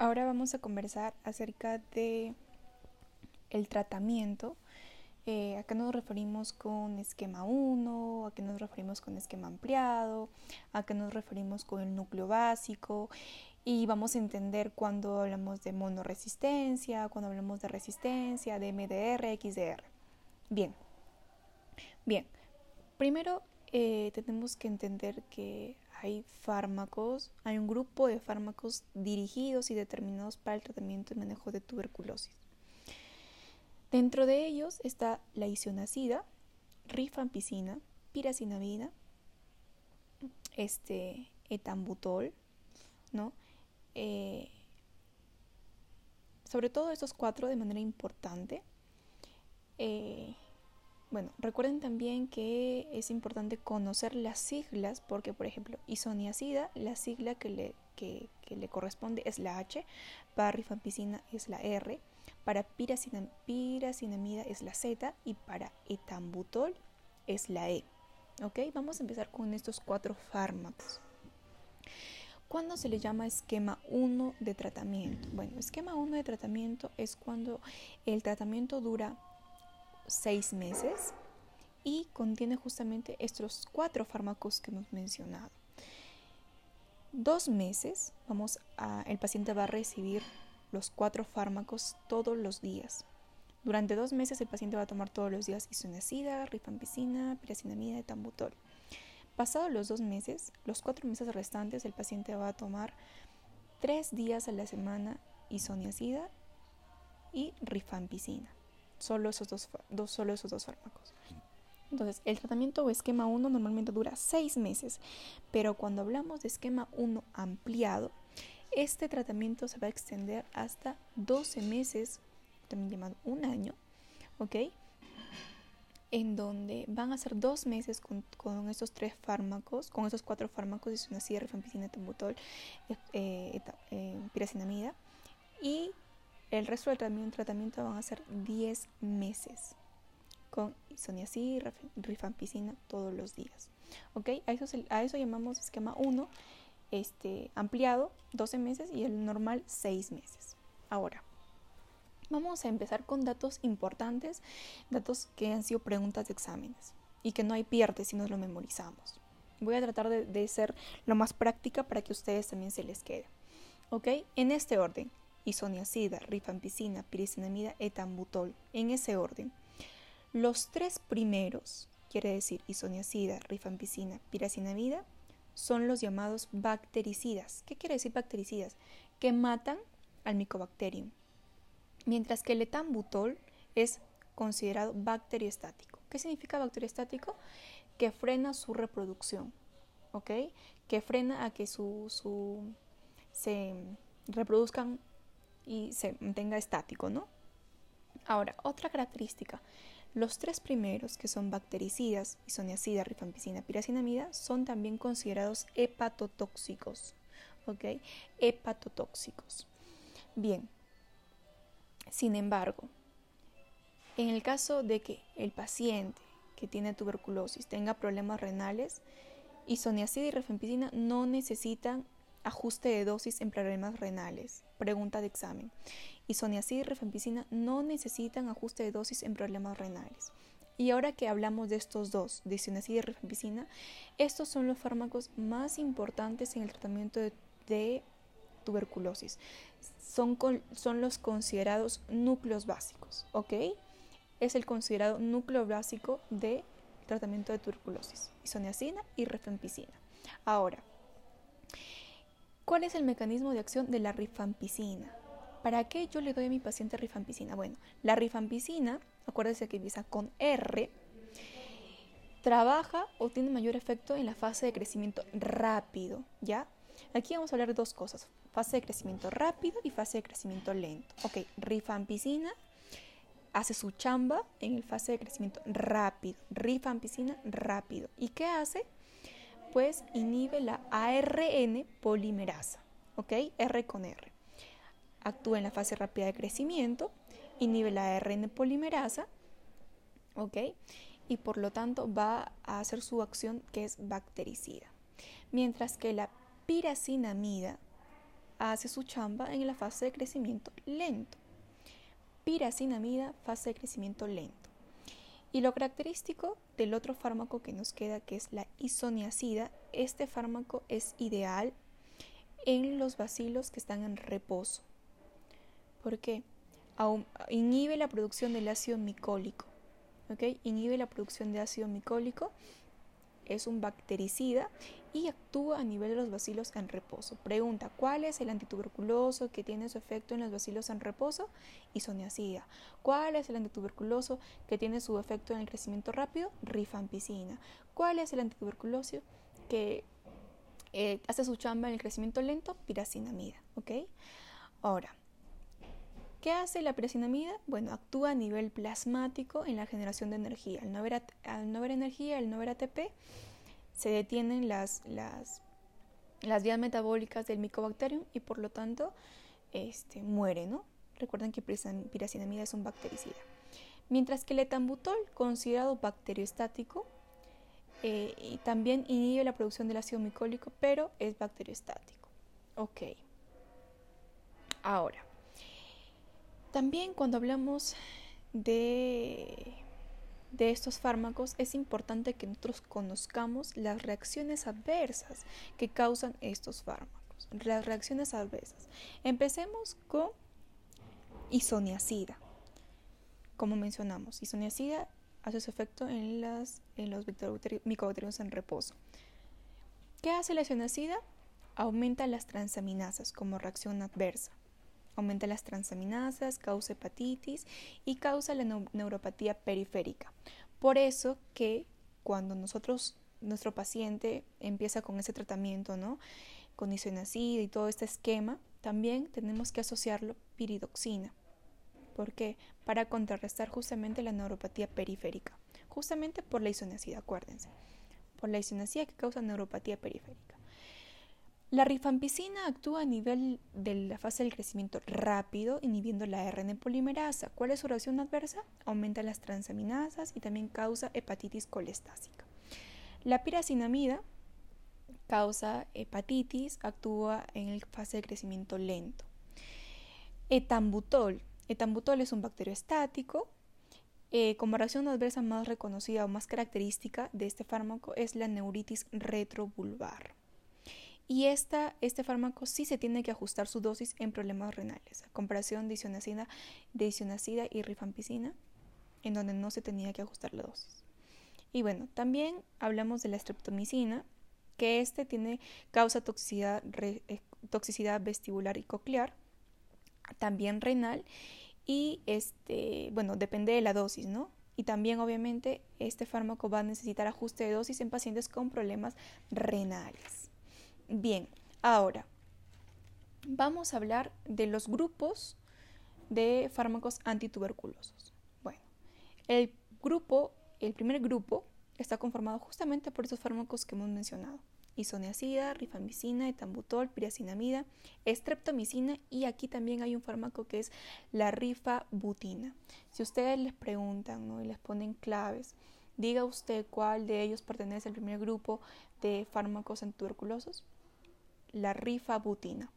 Ahora vamos a conversar acerca de el tratamiento. Eh, ¿A qué nos referimos con esquema 1? ¿A qué nos referimos con esquema ampliado? ¿A qué nos referimos con el núcleo básico? Y vamos a entender cuando hablamos de monoresistencia, cuando hablamos de resistencia, de MDR, XDR. Bien, bien. Primero eh, tenemos que entender que hay fármacos, hay un grupo de fármacos dirigidos y determinados para el tratamiento y manejo de tuberculosis. Dentro de ellos está la isonacida, rifampicina, piracinamida, este, etambutol, ¿no? Eh, sobre todo estos cuatro de manera importante. Eh, bueno, recuerden también que es importante conocer las siglas porque, por ejemplo, isoniazida, la sigla que le, que, le corresponde es la H, para rifampicina es la R, para piracinamida es la Z y para etambutol es la E. ¿Ok? Vamos a empezar con estos cuatro fármacos. ¿Cuándo se le llama esquema 1 de tratamiento? Bueno, esquema 1 de tratamiento es cuando el tratamiento dura seis meses y contiene justamente estos cuatro fármacos que hemos mencionado. Dos meses, vamos el paciente va a recibir los cuatro fármacos todos los días. Durante dos meses el paciente va a tomar todos los días isoniazida, rifampicina, piracinamida y tambutol. Pasados los dos meses, los cuatro meses restantes, el paciente va a tomar tres días a la semana isoniazida y rifampicina. Solo esos dos, solo esos dos fármacos. Entonces, el tratamiento o esquema 1 normalmente dura 6 meses, pero cuando hablamos de esquema 1 ampliado, este tratamiento se va a extender hasta 12 meses, también llamado un año, ¿ok? En donde van a ser dos meses con, con estos tres fármacos, con esos cuatro fármacos, isonacida, rifampicina, tembutol, eh, eh, piracinamida, y el resto del tratamiento, van a ser 10 meses con isoniazid, rifampicina todos los días. ¿Ok? A eso, llamamos esquema 1, este, ampliado 12 meses y el normal 6 meses. Ahora, vamos a empezar con datos importantes, datos que han sido preguntas de exámenes y que no hay pierde si nos lo memorizamos. Voy a tratar de, de ser lo más práctica para que a ustedes también se les quede. ¿Ok? En este orden isoniazida, rifampicina, piricinamida, etambutol, en ese orden. Los tres primeros, quiere decir isoniazida, rifampicina, piracinamida, son los llamados bactericidas. ¿Qué quiere decir bactericidas? Que matan al micobacterium. Mientras que el etambutol es considerado bacteriostático. ¿Qué significa bacteriostático? Que frena su reproducción, ¿ok? Que frena a que su, su se reproduzcan y se mantenga estático, ¿no? Ahora, otra característica. Los tres primeros, que son bactericidas, isoniazida, rifampicina, piracinamida, son también considerados hepatotóxicos. ¿Ok? Hepatotóxicos. Bien. Sin embargo, en el caso de que el paciente que tiene tuberculosis tenga problemas renales, isoniazida y rifampicina no necesitan ajuste de dosis en problemas renales. Pregunta de examen. Isoniazid y rifampicina no necesitan ajuste de dosis en problemas renales. Y ahora que hablamos de estos dos, de y rifampicina, estos son los fármacos más importantes en el tratamiento de, tuberculosis. Son, son los considerados núcleos básicos, ¿ok? Es el considerado núcleo básico de tratamiento de tuberculosis, isoniazida y rifampicina. Ahora, ¿Cuál es el mecanismo de acción de la rifampicina? ¿Para qué yo le doy a mi paciente rifampicina? Bueno, la rifampicina, acuérdense que empieza con R, trabaja o tiene mayor efecto en la fase de crecimiento rápido, ¿ya? Aquí vamos a hablar de dos cosas, fase de crecimiento rápido y fase de crecimiento lento. Ok, rifampicina hace su chamba en el fase de crecimiento rápido, rifampicina rápido. ¿Y qué hace? Pues inhibe la ARN polimerasa, ¿ok? R con R. Actúa en la fase rápida de crecimiento, inhibe la ARN polimerasa, ¿ok? Y por lo tanto va a hacer su acción que es bactericida. Mientras que la piracinamida hace su chamba en la fase de crecimiento lento. Piracinamida, fase de crecimiento lento. Y lo característico del otro fármaco que nos queda, que es la isoniazida, este fármaco es ideal en los bacilos que están en reposo. ¿Por qué? inhibe la producción del ácido micólico. ¿okay? Inhibe la producción de ácido micólico es un bactericida y actúa a nivel de los bacilos en reposo. Pregunta, ¿cuál es el antituberculoso que tiene su efecto en los bacilos en reposo? Isoniazida. ¿Cuál es el antituberculoso que tiene su efecto en el crecimiento rápido? Rifampicina. ¿Cuál es el antituberculoso que eh, hace su chamba en el crecimiento lento? Piracinamida. ¿Ok? Ahora, ¿Qué hace la piracinamida? Bueno, actúa a nivel plasmático en la generación de energía. Al no haber, al no energía, al no haber ATP, se detienen las, las, las, vías metabólicas del micobacterium y por lo tanto este, muere, ¿no? Recuerden que piracinamida es un bactericida. Mientras que el etambutol, considerado bacteriostático, eh, también inhibe la producción del ácido micólico, pero es bacteriostático. Ok. Ahora, también cuando hablamos de, estos fármacos es importante que nosotros conozcamos las reacciones adversas que causan estos fármacos. Las reacciones adversas. Empecemos con isoniazida. Como mencionamos, isoniazida hace su efecto en, en los micobacterios en reposo. ¿Qué hace la isoniazida? Aumenta las transaminasas como reacción adversa aumenta las transaminasas, causa hepatitis y causa la neuropatía periférica. Por eso que cuando nosotros, nuestro paciente empieza con ese tratamiento, ¿no? Con isonacida y todo este esquema, también tenemos que asociarlo piridoxina. ¿Por qué? Para contrarrestar justamente la neuropatía periférica. Justamente por la isonacida, acuérdense. Por la isonacida que causa neuropatía periférica. La rifampicina actúa a nivel de la fase del crecimiento rápido, inhibiendo la RN polimerasa. ¿Cuál es su reacción adversa? Aumenta las transaminasas y también causa hepatitis colestásica. La piracinamida causa hepatitis, actúa en la fase de crecimiento lento. Etambutol. Etambutol es un bacterio estático. Eh, como reacción adversa más reconocida o más característica de este fármaco es la neuritis retrovulvar. Y este fármaco sí se tiene que ajustar su dosis en problemas renales, a comparación de isonacida, y rifampicina, en donde no se tenía que ajustar la dosis. Y bueno, también hablamos de la streptomicina, que este tiene causa toxicidad, eh, toxicidad vestibular y coclear, también renal, y este, bueno, depende de la dosis, ¿no? Y también, obviamente, este fármaco va a necesitar ajuste de dosis en pacientes con problemas renales. Bien, ahora vamos a hablar de los grupos de fármacos antituberculosos. Bueno, el grupo, el primer grupo está conformado justamente por esos fármacos que hemos mencionado. Isoniazida, rifamicina, etambutol, piracinamida, estreptomicina y aquí también hay un fármaco que es la rifabutina. Si ustedes les preguntan y les ponen claves, diga usted cuál de ellos pertenece al primer grupo de fármacos antituberculosos la rifabutina.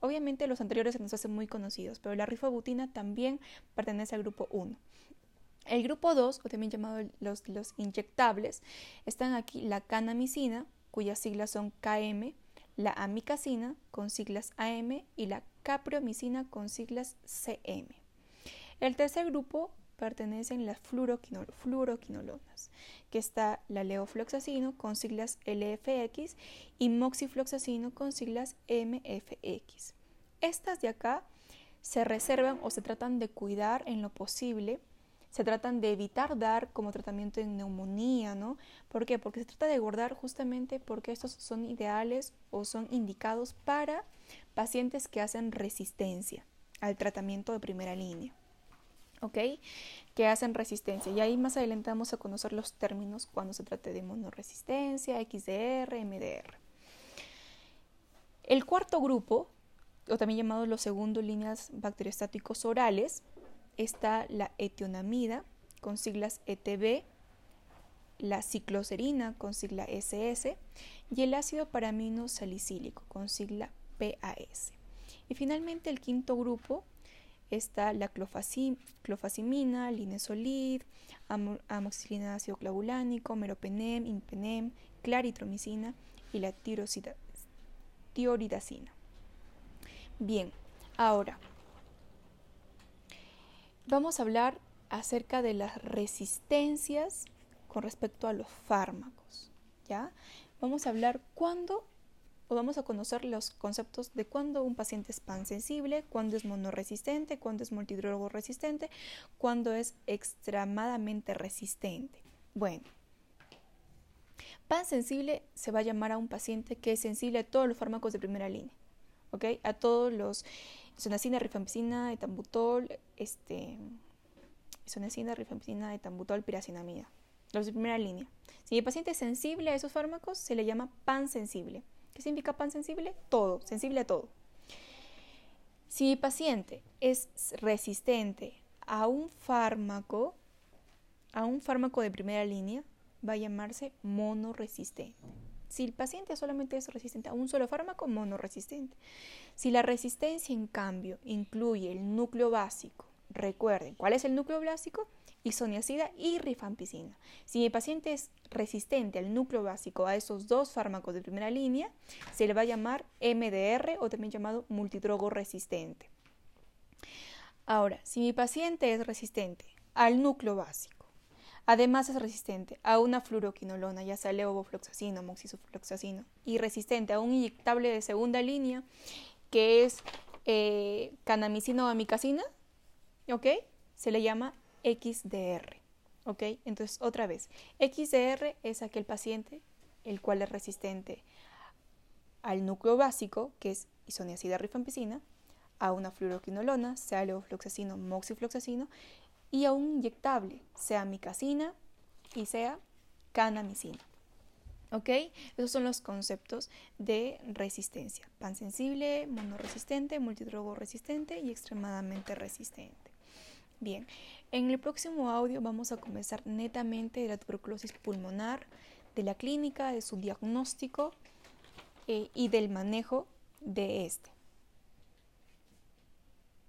Obviamente los anteriores se nos hacen muy conocidos, pero la rifabutina también pertenece al grupo 1. El grupo 2, o también llamado los, los inyectables, están aquí la canamicina, cuyas siglas son KM, la amicacina, con siglas AM, y la capriomicina, con siglas CM. El tercer grupo pertenecen las fluoroquinolonas, que está la leofloxacino con siglas LFX y moxifloxacino con siglas MFX. Estas de acá se reservan o se tratan de cuidar en lo posible, se tratan de evitar dar como tratamiento de neumonía, ¿no? ¿Por qué? Porque se trata de guardar justamente porque estos son ideales o son indicados para pacientes que hacen resistencia al tratamiento de primera línea. ¿Ok? Que hacen resistencia. Y ahí más adelante vamos a conocer los términos cuando se trate de monoresistencia, XDR, MDR. El cuarto grupo, o también llamado los segundos líneas bacteriostáticos orales, está la etionamida con siglas ETB, la cicloserina con sigla SS y el ácido paramino salicílico con sigla PAS. Y finalmente el quinto grupo está la clofazimina, linesolid, amoxicilina ácido clavulánico, meropenem, impenem, claritromicina y la tioridacina. Bien, ahora vamos a hablar acerca de las resistencias con respecto a los fármacos. ¿ya? Vamos a hablar cuándo o vamos a conocer los conceptos de cuándo un paciente es pansensible, cuándo es monoresistente, cuándo es multidrogo resistente, cuándo es extremadamente resistente. Bueno, pansensible se va a llamar a un paciente que es sensible a todos los fármacos de primera línea, ¿ok? A todos los isonacina, rifampicina, etambutol, este, isonacina, rifampicina, etambutol, piracinamida, los de primera línea. Si el paciente es sensible a esos fármacos, se le llama pansensible. ¿Qué significa pan sensible? Todo, sensible a todo. Si mi paciente es resistente a un fármaco, a un fármaco de primera línea, va a llamarse monoresistente. Si el paciente solamente es resistente a un solo fármaco, monoresistente. Si la resistencia, en cambio, incluye el núcleo básico, recuerden, ¿cuál es el núcleo básico? Isoniazida y rifampicina. Si el paciente es resistente al núcleo básico a esos dos fármacos de primera línea, se le va a llamar MDR o también llamado multidrogo resistente. Ahora, si mi paciente es resistente al núcleo básico, además es resistente a una fluoroquinolona, ya sea levofloxacino, moxifloxacino, y resistente a un inyectable de segunda línea, que es eh, canamicina o amicacina, ¿ok? Se le llama XDR. Entonces, otra vez, XDR es aquel paciente el cual es resistente al núcleo básico, que es isoniazida rifampicina, a una fluoroquinolona, sea levofloxacino, moxifloxacino, y a un inyectable, sea micacina y sea canamicina. ¿Ok? Esos son los conceptos de resistencia. Pansensible, monoresistente, multidrogo resistente y extremadamente resistente. Bien, en el próximo audio vamos a comenzar netamente de la tuberculosis pulmonar, de la clínica, de su diagnóstico eh, y del manejo de este.